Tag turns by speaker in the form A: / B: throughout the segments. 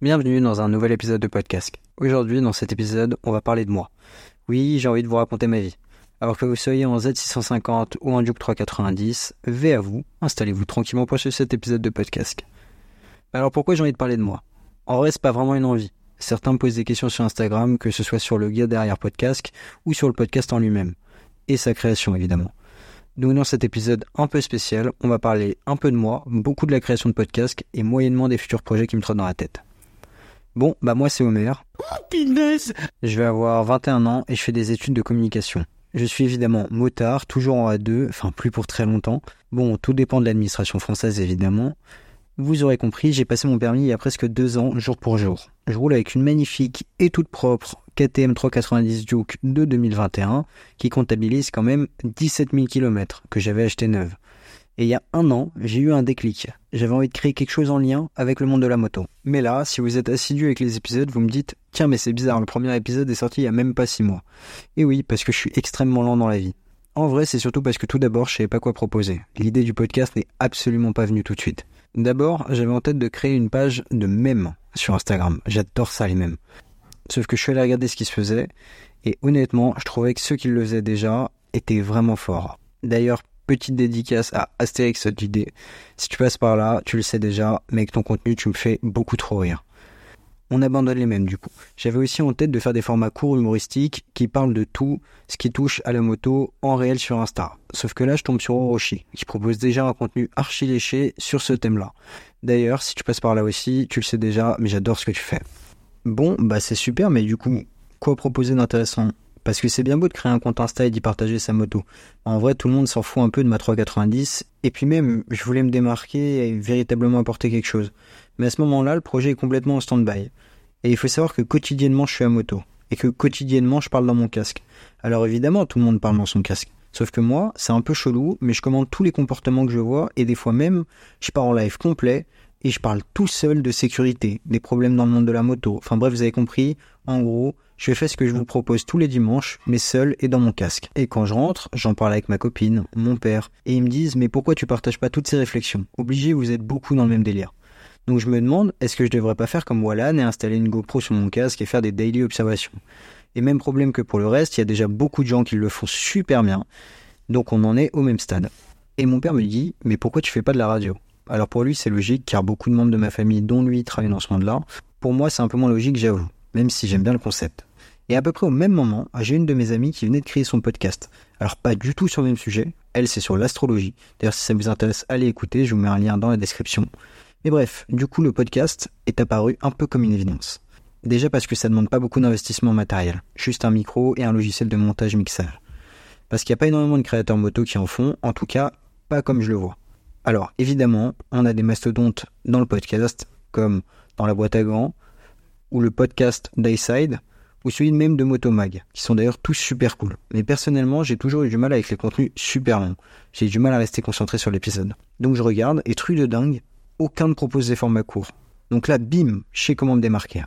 A: Bienvenue dans un nouvel épisode de podcast. Aujourd'hui, dans cet épisode, on va parler de moi. Oui, j'ai envie de vous raconter ma vie. Alors que vous soyez en Z650 ou en Duke 390, V à vous, installez-vous tranquillement pour suivre cet épisode de podcast. Alors pourquoi j'ai envie de parler de moi? En vrai, c'est pas vraiment une envie. Certains me posent des questions sur Instagram, que ce soit sur le guide derrière podcast ou sur le podcast en lui-même. Et sa création, évidemment. Donc dans cet épisode un peu spécial, on va parler un peu de moi, beaucoup de la création de podcast et moyennement des futurs projets qui me trottent dans la tête. Bon, bah moi c'est Homer. Je vais avoir 21 ans et je fais des études de communication. Je suis évidemment motard, toujours en A2, enfin plus pour très longtemps. Bon, tout dépend de l'administration française évidemment. Vous aurez compris, j'ai passé mon permis il y a presque deux ans, jour pour jour. Je roule avec une magnifique et toute propre KTM 390 Duke de 2021 qui comptabilise quand même 17 000 km que j'avais acheté neuve. Et il y a un an, j'ai eu un déclic. J'avais envie de créer quelque chose en lien avec le monde de la moto. Mais là, si vous êtes assidu avec les épisodes, vous me dites Tiens, mais c'est bizarre, le premier épisode est sorti il y a même pas six mois. Et oui, parce que je suis extrêmement lent dans la vie. En vrai, c'est surtout parce que tout d'abord, je savais pas quoi proposer. L'idée du podcast n'est absolument pas venue tout de suite. D'abord, j'avais en tête de créer une page de mèmes sur Instagram. J'adore ça les mèmes. Sauf que je suis allé regarder ce qui se faisait, et honnêtement, je trouvais que ceux qui le faisaient déjà étaient vraiment forts. D'ailleurs, petite dédicace à Astérix JD. Si tu passes par là, tu le sais déjà, mais avec ton contenu, tu me fais beaucoup trop rire. On abandonne les mêmes du coup. J'avais aussi en tête de faire des formats courts humoristiques qui parlent de tout ce qui touche à la moto en réel sur Insta. Sauf que là, je tombe sur Orochi, qui propose déjà un contenu archi léché sur ce thème-là. D'ailleurs, si tu passes par là aussi, tu le sais déjà, mais j'adore ce que tu fais. Bon, bah c'est super, mais du coup, quoi proposer d'intéressant? Parce que c'est bien beau de créer un compte Insta et d'y partager sa moto. En vrai, tout le monde s'en fout un peu de ma 390, et puis même, je voulais me démarquer et véritablement apporter quelque chose. Mais à ce moment-là, le projet est complètement en stand-by. Et il faut savoir que quotidiennement, je suis à moto. Et que quotidiennement, je parle dans mon casque. Alors évidemment, tout le monde parle dans son casque. Sauf que moi, c'est un peu chelou, mais je commande tous les comportements que je vois, et des fois même, je pars en live complet, et je parle tout seul de sécurité, des problèmes dans le monde de la moto. Enfin bref, vous avez compris. En gros, je fais ce que je vous propose tous les dimanches, mais seul et dans mon casque. Et quand je rentre, j'en parle avec ma copine, mon père, et ils me disent mais pourquoi tu partages pas toutes ces réflexions? Obligé, vous êtes beaucoup dans le même délire. Donc je me demande, est-ce que je devrais pas faire comme Wallan et installer une GoPro sur mon casque et faire des daily observations? Et même problème que pour le reste, il y a déjà beaucoup de gens qui le font super bien. Donc on en est au même stade. Et mon père me dit, mais pourquoi tu fais pas de la radio? Alors pour lui, c'est logique, car beaucoup de membres de ma famille, dont lui, travaillent dans ce monde-là. Pour moi, c'est un peu moins logique, j'avoue, même si j'aime bien le concept. Et à peu près au même moment, j'ai une de mes amies qui venait de créer son podcast. Alors pas du tout sur le même sujet, elle c'est sur l'astrologie. D'ailleurs si ça vous intéresse, allez écouter, je vous mets un lien dans la description. Mais bref, du coup le podcast est apparu un peu comme une évidence. Déjà parce que ça demande pas beaucoup d'investissement matériel, juste un micro et un logiciel de montage mixage. Parce qu'il n'y a pas énormément de créateurs moto qui en font, en tout cas pas comme je le vois. Alors, évidemment, on a des mastodontes dans le podcast, comme dans la boîte à gants, ou le podcast Dayside, ou celui même de Motomag, qui sont d'ailleurs tous super cool. Mais personnellement, j'ai toujours eu du mal avec les contenus super longs. J'ai du mal à rester concentré sur l'épisode. Donc je regarde, et truc de dingue, aucun ne propose des formats courts. Donc là, bim, je sais comment me démarquer.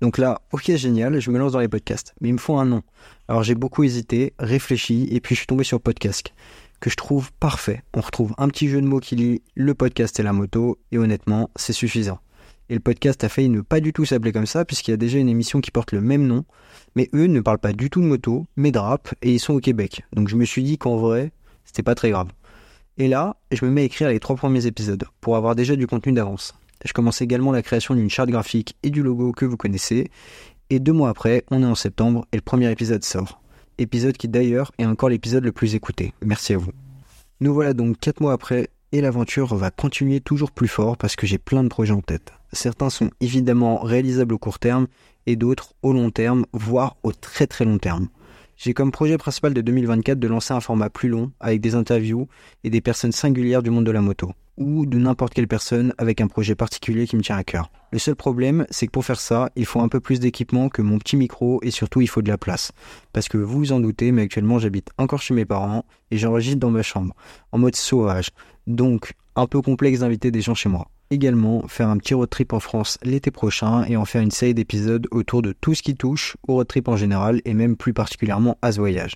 A: Donc là, ok, génial, je me lance dans les podcasts. Mais il me faut un nom. Alors j'ai beaucoup hésité, réfléchi, et puis je suis tombé sur Podcast que je trouve parfait. On retrouve un petit jeu de mots qui lie le podcast et la moto, et honnêtement, c'est suffisant. Et le podcast a failli ne pas du tout s'appeler comme ça, puisqu'il y a déjà une émission qui porte le même nom, mais eux ne parlent pas du tout de moto, mais de rap, et ils sont au Québec. Donc je me suis dit qu'en vrai, c'était pas très grave. Et là, je me mets à écrire les trois premiers épisodes, pour avoir déjà du contenu d'avance. Je commence également la création d'une charte graphique et du logo que vous connaissez, et deux mois après, on est en septembre, et le premier épisode sort épisode qui d'ailleurs est encore l'épisode le plus écouté. Merci à vous. Nous voilà donc 4 mois après et l'aventure va continuer toujours plus fort parce que j'ai plein de projets en tête. Certains sont évidemment réalisables au court terme et d'autres au long terme, voire au très très long terme. J'ai comme projet principal de 2024 de lancer un format plus long avec des interviews et des personnes singulières du monde de la moto ou de n'importe quelle personne avec un projet particulier qui me tient à cœur. Le seul problème, c'est que pour faire ça, il faut un peu plus d'équipement que mon petit micro et surtout il faut de la place. Parce que vous vous en doutez, mais actuellement j'habite encore chez mes parents et j'enregistre dans ma chambre, en mode sauvage. Donc, un peu complexe d'inviter des gens chez moi. Également, faire un petit road trip en France l'été prochain et en faire une série d'épisodes autour de tout ce qui touche au road trip en général et même plus particulièrement à ce voyage.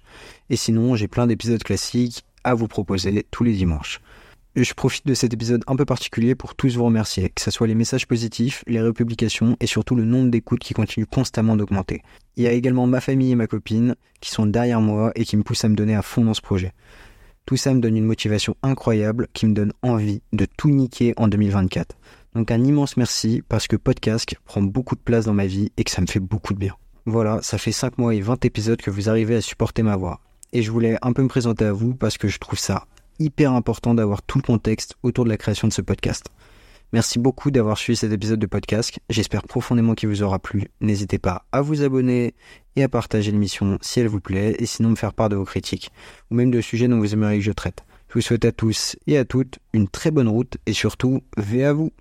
A: Et sinon, j'ai plein d'épisodes classiques à vous proposer tous les dimanches. Je profite de cet épisode un peu particulier pour tous vous remercier, que ce soit les messages positifs, les republications et surtout le nombre d'écoutes qui continue constamment d'augmenter. Il y a également ma famille et ma copine qui sont derrière moi et qui me poussent à me donner à fond dans ce projet. Tout ça me donne une motivation incroyable qui me donne envie de tout niquer en 2024. Donc un immense merci parce que Podcast prend beaucoup de place dans ma vie et que ça me fait beaucoup de bien. Voilà, ça fait 5 mois et 20 épisodes que vous arrivez à supporter ma voix. Et je voulais un peu me présenter à vous parce que je trouve ça hyper important d'avoir tout le contexte autour de la création de ce podcast. Merci beaucoup d'avoir suivi cet épisode de podcast. J'espère profondément qu'il vous aura plu. N'hésitez pas à vous abonner et à partager l'émission si elle vous plaît et sinon me faire part de vos critiques ou même de sujets dont vous aimeriez que je traite. Je vous souhaite à tous et à toutes une très bonne route et surtout, V à vous.